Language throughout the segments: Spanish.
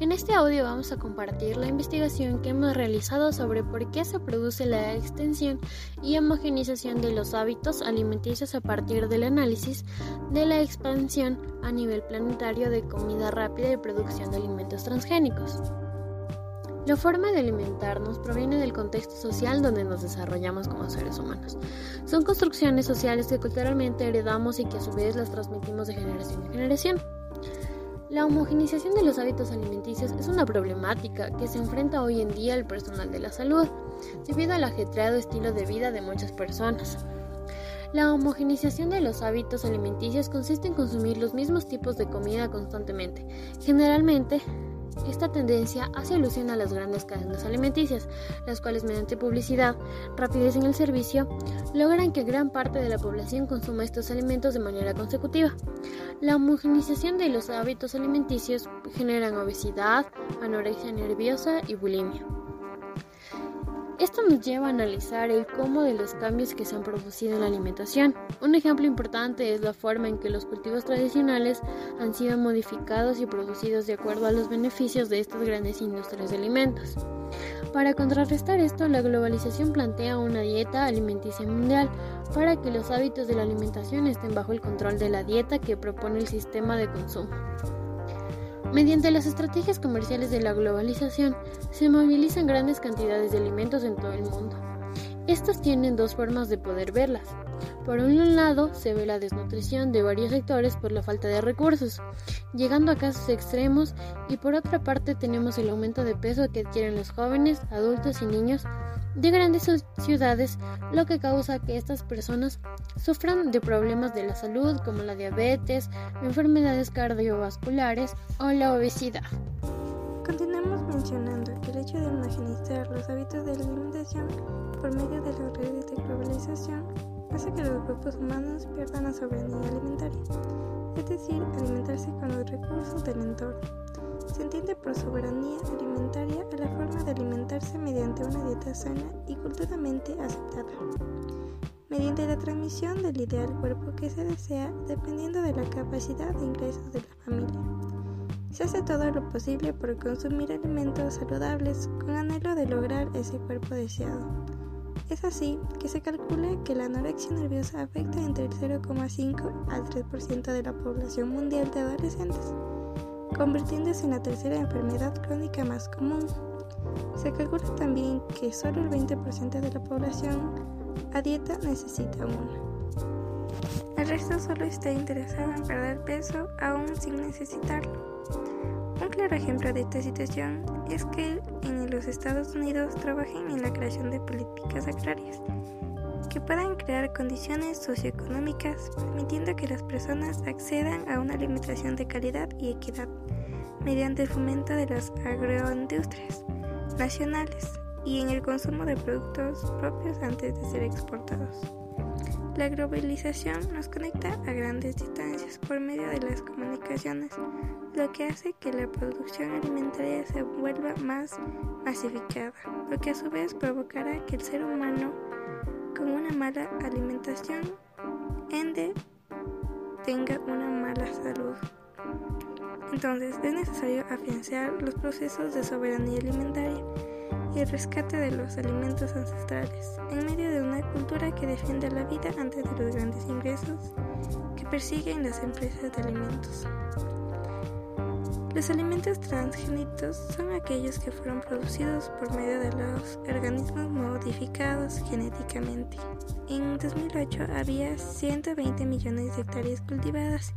En este audio vamos a compartir la investigación que hemos realizado sobre por qué se produce la extensión y homogenización de los hábitos alimenticios a partir del análisis de la expansión a nivel planetario de comida rápida y producción de alimentos transgénicos. La forma de alimentarnos proviene del contexto social donde nos desarrollamos como seres humanos. Son construcciones sociales que culturalmente heredamos y que a su vez las transmitimos de generación en generación. La homogenización de los hábitos alimenticios es una problemática que se enfrenta hoy en día el personal de la salud, debido al ajetreado estilo de vida de muchas personas. La homogenización de los hábitos alimenticios consiste en consumir los mismos tipos de comida constantemente. Generalmente, esta tendencia hace alusión a las grandes cadenas alimenticias, las cuales mediante publicidad, rapidez en el servicio, logran que gran parte de la población consuma estos alimentos de manera consecutiva. La homogenización de los hábitos alimenticios generan obesidad, anorexia nerviosa y bulimia. Esto nos lleva a analizar el cómo de los cambios que se han producido en la alimentación. Un ejemplo importante es la forma en que los cultivos tradicionales han sido modificados y producidos de acuerdo a los beneficios de estas grandes industrias de alimentos. Para contrarrestar esto, la globalización plantea una dieta alimenticia mundial para que los hábitos de la alimentación estén bajo el control de la dieta que propone el sistema de consumo. Mediante las estrategias comerciales de la globalización, se movilizan grandes cantidades de alimentos en todo el mundo. Estas tienen dos formas de poder verlas. Por un lado, se ve la desnutrición de varios sectores por la falta de recursos, llegando a casos extremos, y por otra parte tenemos el aumento de peso que adquieren los jóvenes, adultos y niños de grandes ciudades, lo que causa que estas personas sufran de problemas de la salud como la diabetes, enfermedades cardiovasculares o la obesidad. Continuamos mencionando que el hecho de homogeneizar los hábitos de alimentación por medio de las redes de globalización hace que los grupos humanos pierdan la soberanía alimentaria, es decir, alimentarse con los recursos del entorno. Se entiende por soberanía alimentaria a la forma de alimentarse mediante una dieta sana y culturalmente aceptada, mediante la transmisión del ideal cuerpo que se desea dependiendo de la capacidad de ingresos de la familia. Se hace todo lo posible por consumir alimentos saludables con anhelo de lograr ese cuerpo deseado. Es así que se calcula que la anorexia nerviosa afecta entre el 0,5 al 3% de la población mundial de adolescentes convirtiéndose en la tercera enfermedad crónica más común. Se calcula también que solo el 20% de la población a dieta necesita una. El resto solo está interesado en perder peso aún sin necesitarlo. Un claro ejemplo de esta situación es que en los Estados Unidos trabajan en la creación de políticas agrarias que puedan crear condiciones socioeconómicas permitiendo que las personas accedan a una alimentación de calidad y equidad mediante el fomento de las agroindustrias nacionales y en el consumo de productos propios antes de ser exportados. La globalización nos conecta a grandes distancias por medio de las comunicaciones, lo que hace que la producción alimentaria se vuelva más masificada, lo que a su vez provocará que el ser humano con una mala alimentación, ende tenga una mala salud. Entonces es necesario afianzar los procesos de soberanía alimentaria y el rescate de los alimentos ancestrales en medio de una cultura que defiende la vida antes de los grandes ingresos que persiguen las empresas de alimentos. Los alimentos transgénicos son aquellos que fueron producidos por medio de los organismos modificados genéticamente. En 2008 había 120 millones de hectáreas cultivadas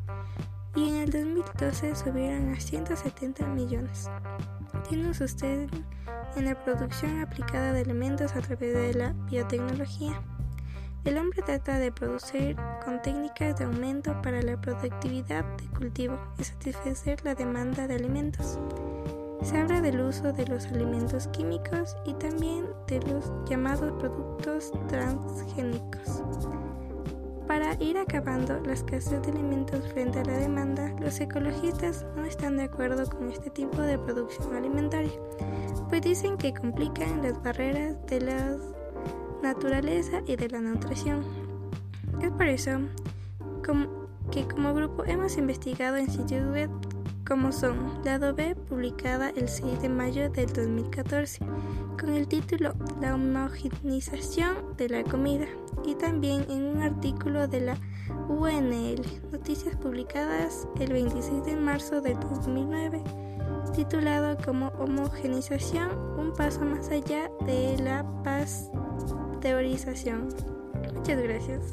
y en el 2012 subieron a 170 millones. Tienen su sede en la producción aplicada de alimentos a través de la biotecnología. El hombre trata de producir con técnicas de aumento para la productividad de cultivo y satisfacer la demanda de alimentos. Se habla del uso de los alimentos químicos y también de los llamados productos transgénicos. Para ir acabando la escasez de alimentos frente a la demanda, los ecologistas no están de acuerdo con este tipo de producción alimentaria, pues dicen que complican las barreras de las naturaleza y de la nutrición. Es por eso que como grupo hemos investigado en sitios web como son Lado B, publicada el 6 de mayo del 2014, con el título La homogenización de la comida, y también en un artículo de la UNL, Noticias publicadas el 26 de marzo del 2009, titulado como Homogenización, un paso más allá de la pasteurización. Muchas gracias.